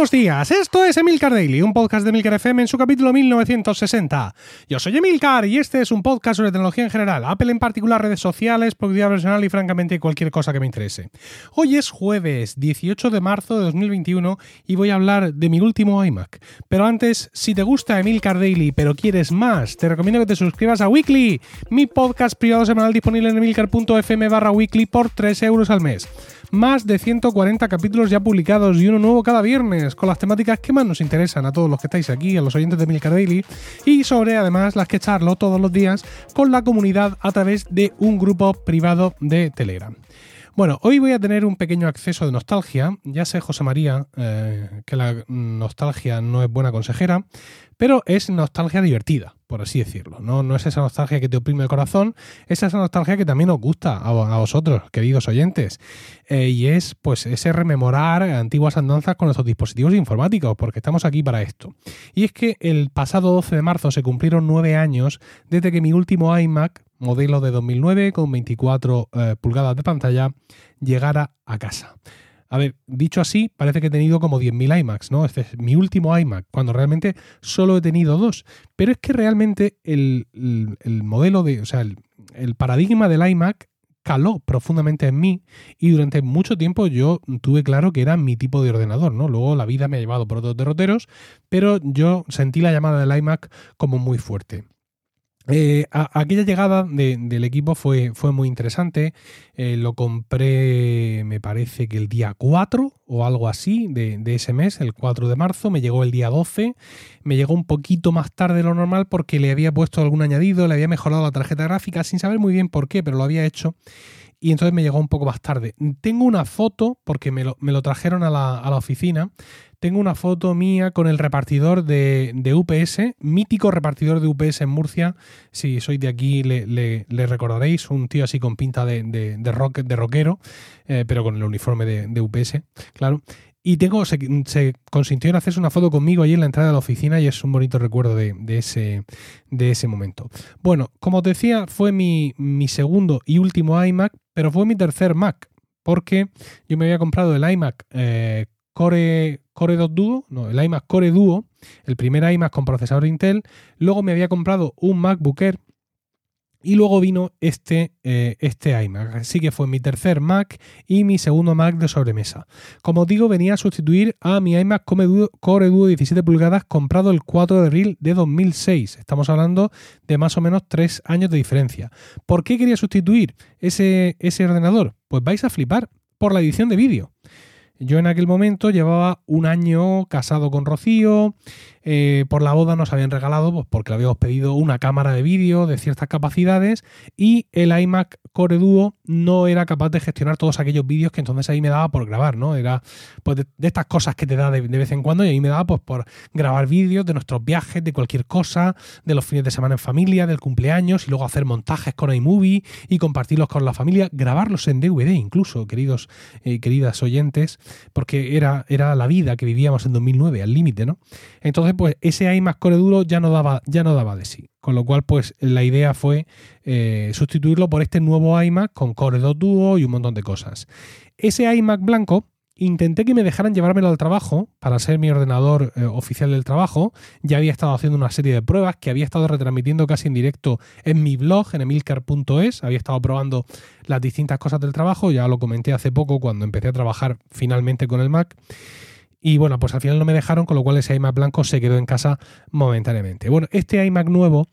buenos días. Esto es Emilcar Daily, un podcast de Emilcar FM en su capítulo 1960. Yo soy Emilcar y este es un podcast sobre tecnología en general, Apple en particular, redes sociales, productividad personal y francamente cualquier cosa que me interese. Hoy es jueves 18 de marzo de 2021 y voy a hablar de mi último iMac. Pero antes, si te gusta Emilcar Daily pero quieres más, te recomiendo que te suscribas a Weekly, mi podcast privado semanal disponible en emilcar.fm barra weekly por 3 euros al mes más de 140 capítulos ya publicados y uno nuevo cada viernes, con las temáticas que más nos interesan a todos los que estáis aquí, a los oyentes de Milcar Daily, y sobre además las que charlo todos los días con la comunidad a través de un grupo privado de Telegram. Bueno, hoy voy a tener un pequeño acceso de nostalgia. Ya sé, José María, eh, que la nostalgia no es buena consejera, pero es nostalgia divertida, por así decirlo. No, no es esa nostalgia que te oprime el corazón, es esa nostalgia que también os gusta a, vosotros, queridos oyentes. Eh, y es pues ese rememorar antiguas andanzas con nuestros dispositivos informáticos, porque estamos aquí para esto. Y es que el pasado 12 de marzo se cumplieron nueve años desde que mi último iMac, modelo de 2009 con 24 eh, pulgadas de pantalla, llegara a casa. A ver, dicho así, parece que he tenido como 10.000 iMacs, ¿no? Este es mi último iMac, cuando realmente solo he tenido dos. Pero es que realmente el, modelo de, o sea, el, el paradigma del iMac caló profundamente en mí y durante mucho tiempo yo tuve claro que era mi tipo de ordenador, ¿no? Luego la vida me ha llevado por otros derroteros, pero yo sentí la llamada del iMac como muy fuerte. Eh, aquella llegada del equipo fue, fue muy interesante. Eh, lo compré, me parece que el día 4 o algo así de, de, ese mes, el 4 de marzo. Me llegó el día 12. Me llegó un poquito más tarde de lo normal porque le había puesto algún añadido, le había mejorado la tarjeta gráfica sin saber muy bien por qué, pero lo había hecho y entonces me llegó un poco más tarde. Tengo una foto, porque me lo, me lo trajeron a la, a la, oficina, tengo una foto mía con el repartidor de, de, UPS, mítico repartidor de UPS en Murcia. Si sois de aquí le, le, recordaréis, un tío así con pinta de, de, rock, de rockero, eh, pero con el uniforme de, UPS, claro. Y tengo, se, consintió en hacerse una foto conmigo allí en la entrada de la oficina y es un bonito recuerdo de, ese, de ese momento. Bueno, como te decía, fue mi, mi segundo y último iMac, pero fue mi tercer Mac, porque yo me había comprado el iMac eh, Core, Core 2 Duo, no, el iMac Core Duo, el primer iMac con procesador Intel, luego me había comprado un MacBook Air y luego vino este, eh, este iMac. Así que fue mi tercer Mac y mi segundo Mac de sobremesa. Como digo, venía a sustituir a mi iMac Core Duo 17 pulgadas comprado el 4 de abril de 2006. Estamos hablando de más o menos 3 años de diferencia. ¿Por qué quería sustituir ese, ese ordenador? Pues vais a flipar por la edición de vídeo. Yo en aquel momento llevaba un año casado con Rocío, eh, por la boda nos habían regalado, pues porque le habíamos pedido una cámara de vídeo de ciertas capacidades y el iMac Core Duo no era capaz de gestionar todos aquellos vídeos que entonces ahí me daba por grabar, ¿no? Era pues de, estas cosas que te da de, vez en cuando y ahí me daba pues por grabar vídeos de nuestros viajes, de cualquier cosa, de los fines de semana en familia, del cumpleaños y luego hacer montajes con iMovie y compartirlos con la familia, grabarlos en DVD incluso, queridos y eh, queridas oyentes, porque era, era la vida que vivíamos en 2009, al límite, ¿no? Entonces pues ese iMac Core Duro ya no daba, ya no daba de sí. Con lo cual, pues la idea fue eh, sustituirlo por este nuevo iMac con Core 2 Duo y un montón de cosas. Ese iMac blanco intenté que me dejaran llevármelo al trabajo para ser mi ordenador eh, oficial del trabajo. Ya había estado haciendo una serie de pruebas que había estado retransmitiendo casi en directo en mi blog, en emilcar.es. Había estado probando las distintas cosas del trabajo. Ya lo comenté hace poco cuando empecé a trabajar finalmente con el Mac. Y bueno, pues al final no me dejaron, con lo cual ese iMac blanco se quedó en casa momentáneamente. Bueno, este iMac nuevo,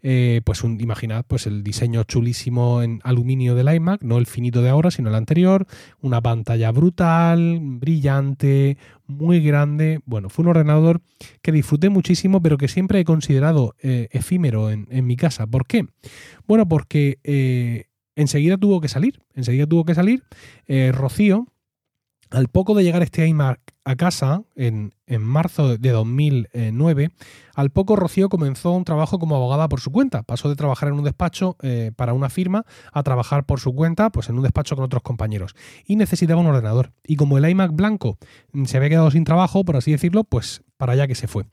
eh, pues un, imaginad, pues el diseño chulísimo en aluminio del iMac, no el finito de ahora, sino el anterior, una pantalla brutal, brillante, muy grande. Bueno, fue un ordenador que disfruté muchísimo, pero que siempre he considerado eh, efímero en, mi casa. ¿Por qué? Bueno, porque eh, enseguida tuvo que salir, enseguida tuvo que salir. Rocío, al poco de llegar este iMac a casa, en, marzo de 2009, al poco Rocío comenzó un trabajo como abogada por su cuenta. Pasó de trabajar en un despacho eh, para una firma a trabajar por su cuenta, pues en un despacho con otros compañeros. Y necesitaba un ordenador. Y como el iMac blanco se había quedado sin trabajo, por así decirlo, pues para allá que se fue.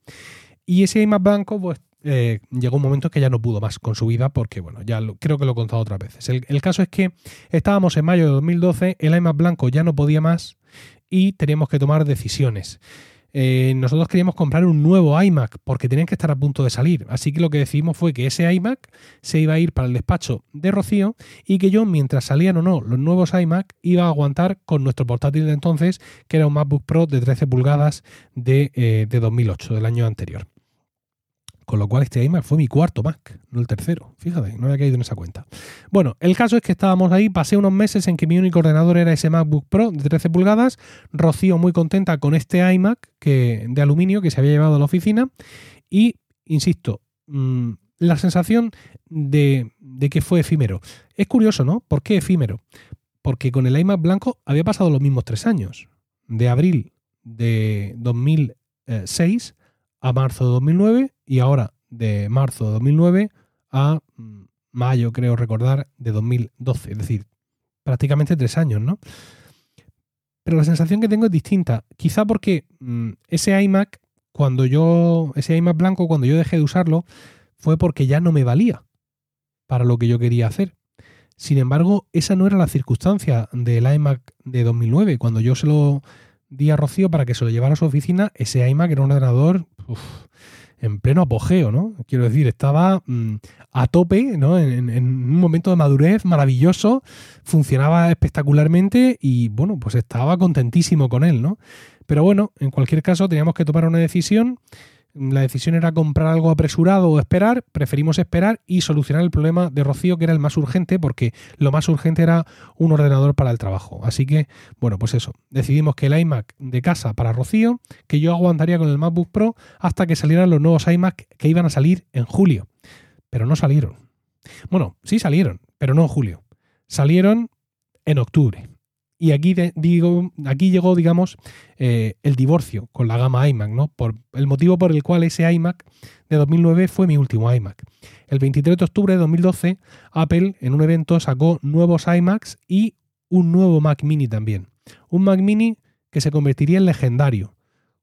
Y ese iMac blanco, pues eh, llegó un momento que ya no pudo más con su vida porque, bueno, ya creo que lo he contado otras veces. El, el, caso es que estábamos en mayo de 2012, el iMac blanco ya no podía más y teníamos que tomar decisiones. eh, nosotros queríamos comprar un nuevo iMac porque tenían que estar a punto de salir. Así que lo que decidimos fue que ese iMac se iba a ir para el despacho de Rocío y que yo, mientras salían o no los nuevos iMac, iba a aguantar con nuestro portátil de entonces, que era un MacBook Pro de 13 pulgadas de, eh, de 2008, del año anterior. Con lo cual este iMac fue mi cuarto Mac, no el tercero. Fíjate, no había caído en esa cuenta. Bueno, el caso es que estábamos ahí, pasé unos meses en que mi único ordenador era ese MacBook Pro de 13 pulgadas. Rocío muy contenta con este iMac que, de aluminio que se había llevado a la oficina. Y, insisto, mmm, la sensación de, de que fue efímero. Es curioso, ¿no? ¿Por qué efímero? Porque con el iMac blanco había pasado los mismos tres años. De abril de 2006 a marzo de 2009 y ahora de marzo de 2009 a mm, mayo, creo recordar, de 2012. Es decir, prácticamente tres años, ¿no? Pero la sensación que tengo es distinta. Quizá porque mmm, ese iMac, cuando yo, ese iMac blanco, cuando yo dejé de usarlo, fue porque ya no me valía para lo que yo quería hacer. Sin embargo, esa no era la circunstancia del iMac de 2009. Cuando yo se lo di a Rocío para que se lo llevara a su oficina, ese iMac era un ordenador en pleno apogeo, ¿no? Quiero decir, estaba mmm, a tope, ¿no? En, un momento de madurez maravilloso, funcionaba espectacularmente y, bueno, pues estaba contentísimo con él, ¿no? Pero bueno, en cualquier caso teníamos que tomar una decisión la decisión era comprar algo apresurado o esperar, preferimos esperar y solucionar el problema de Rocío, que era el más urgente, porque lo más urgente era un ordenador para el trabajo. Así que, bueno, pues eso, decidimos que el iMac de casa para Rocío, que yo aguantaría con el MacBook Pro hasta que salieran los nuevos iMac que iban a salir en julio. Pero no salieron. Bueno, sí salieron, pero no en julio. Salieron en octubre. Y aquí, digo, aquí llegó, digamos, eh, el divorcio con la gama iMac, ¿no? Por el motivo por el cual ese iMac de 2009 fue mi último iMac. El 23 de octubre de 2012, Apple en un evento sacó nuevos iMacs y un nuevo Mac Mini también. Un Mac Mini que se convertiría en legendario.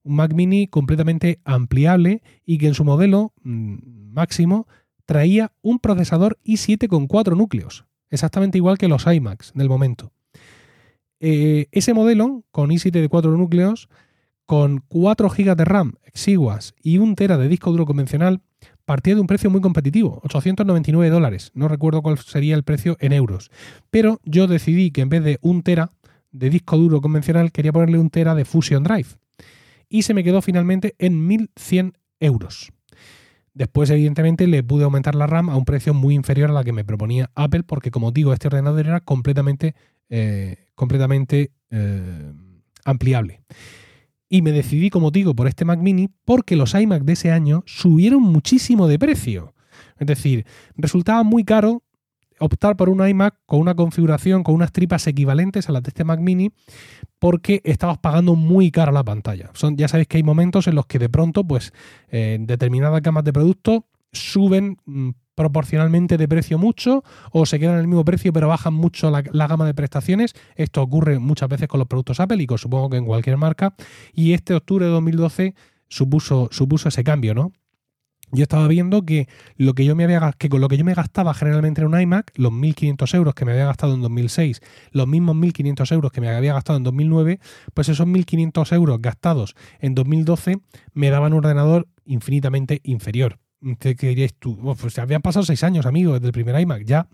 Un Mac Mini completamente ampliable y que en su modelo mmm, máximo traía un procesador i7 con 4 núcleos, exactamente igual que los iMacs del momento. Eh, ese modelo, con i7 de 4 núcleos, con 4 GB de RAM exiguas y 1 tera de disco duro convencional, partía de un precio muy competitivo, 899 dólares. No recuerdo cuál sería el precio en euros. Pero yo decidí que en vez de 1 tera de disco duro convencional, quería ponerle 1 tera de Fusion Drive. Y se me quedó finalmente en 1100 euros. Después, evidentemente, le pude aumentar la RAM a un precio muy inferior a la que me proponía Apple, porque, como digo, este ordenador era completamente eh, completamente eh, ampliable. Y me decidí, como digo, por este Mac mini porque los iMac de ese año subieron muchísimo de precio. Es decir, resultaba muy caro optar por un iMac con una configuración, con unas tripas equivalentes a las de este Mac mini, porque estabas pagando muy cara la pantalla. Son, ya sabéis que hay momentos en los que de pronto, pues, eh, determinadas gamas de productos suben mm, proporcionalmente de precio mucho o se quedan el mismo precio pero bajan mucho la, la, gama de prestaciones. Esto ocurre muchas veces con los productos Apple y con, supongo que en cualquier marca. Y este octubre de 2012 supuso, supuso ese cambio, ¿no? Yo estaba viendo que lo que yo me había que con lo que yo me gastaba generalmente en un iMac, los 1.500 euros que me había gastado en 2006, los mismos 1.500 euros que me había gastado en 2009, pues esos 1.500 euros gastados en 2012 me daban un ordenador infinitamente inferior. ¿Qué dirías tú? pues habían pasado seis años, amigo, desde el primer iMac, ya.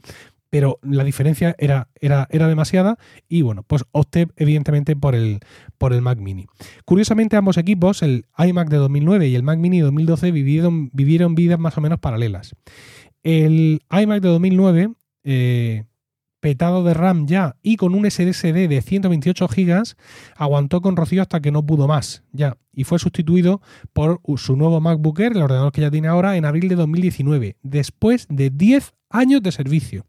Pero la diferencia era, era, era demasiada y bueno, pues opté evidentemente por el, por el Mac Mini. Curiosamente ambos equipos, el iMac de 2009 y el Mac Mini de 2012, vivieron, vivieron vidas más o menos paralelas. El iMac de 2009 eh, petado de RAM ya y con un SSD de 128 GB, aguantó con Rocío hasta que no pudo más, ya, y fue sustituido por su nuevo MacBook Air, el ordenador que ya tiene ahora, en abril de 2019, después de 10 años de servicio.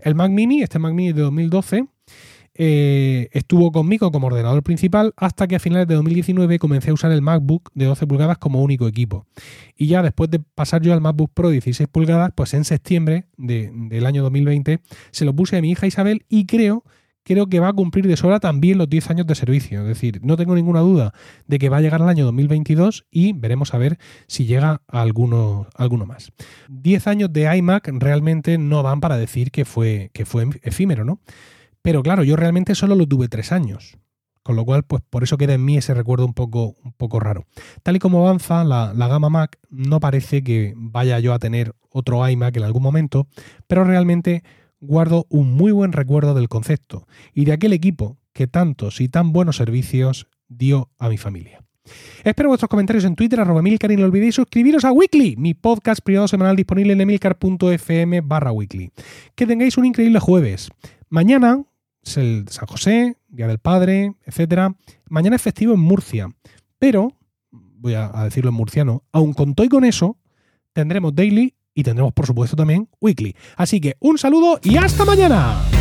El Mac Mini, este Mac Mini de 2012, eh, estuvo conmigo como ordenador principal hasta que a finales de 2019 comencé a usar el MacBook de 12 pulgadas como único equipo. Y ya después de pasar yo al MacBook Pro 16 pulgadas, pues en septiembre de, del año 2020 se lo puse a mi hija Isabel y creo creo que va a cumplir de sobra también los 10 años de servicio. Es decir, no tengo ninguna duda de que va a llegar al año 2022 y veremos a ver si llega a alguno, alguno más. 10 años de iMac realmente no dan para decir que fue, que fue efímero, ¿no? Pero claro, yo realmente solo lo tuve tres años. con lo cual, pues por eso queda en mí ese recuerdo un poco, un poco raro. Tal y como avanza la, la, gama Mac, no parece que vaya yo a tener otro iMac en algún momento, pero realmente guardo un muy buen recuerdo del concepto y de aquel equipo que tantos y tan buenos servicios dio a mi familia. Espero vuestros comentarios en Twitter, arroba Milcar, y no olvidéis suscribiros a Weekly, mi podcast privado semanal disponible en emilcar.fm barra weekly. Que tengáis un increíble jueves. Mañana es el San José, Día del Padre, etc. Mañana es festivo en Murcia, pero, voy a, decirlo en murciano, aun con todo y con eso, tendremos daily y tendremos por supuesto también weekly. Así que un saludo y hasta mañana.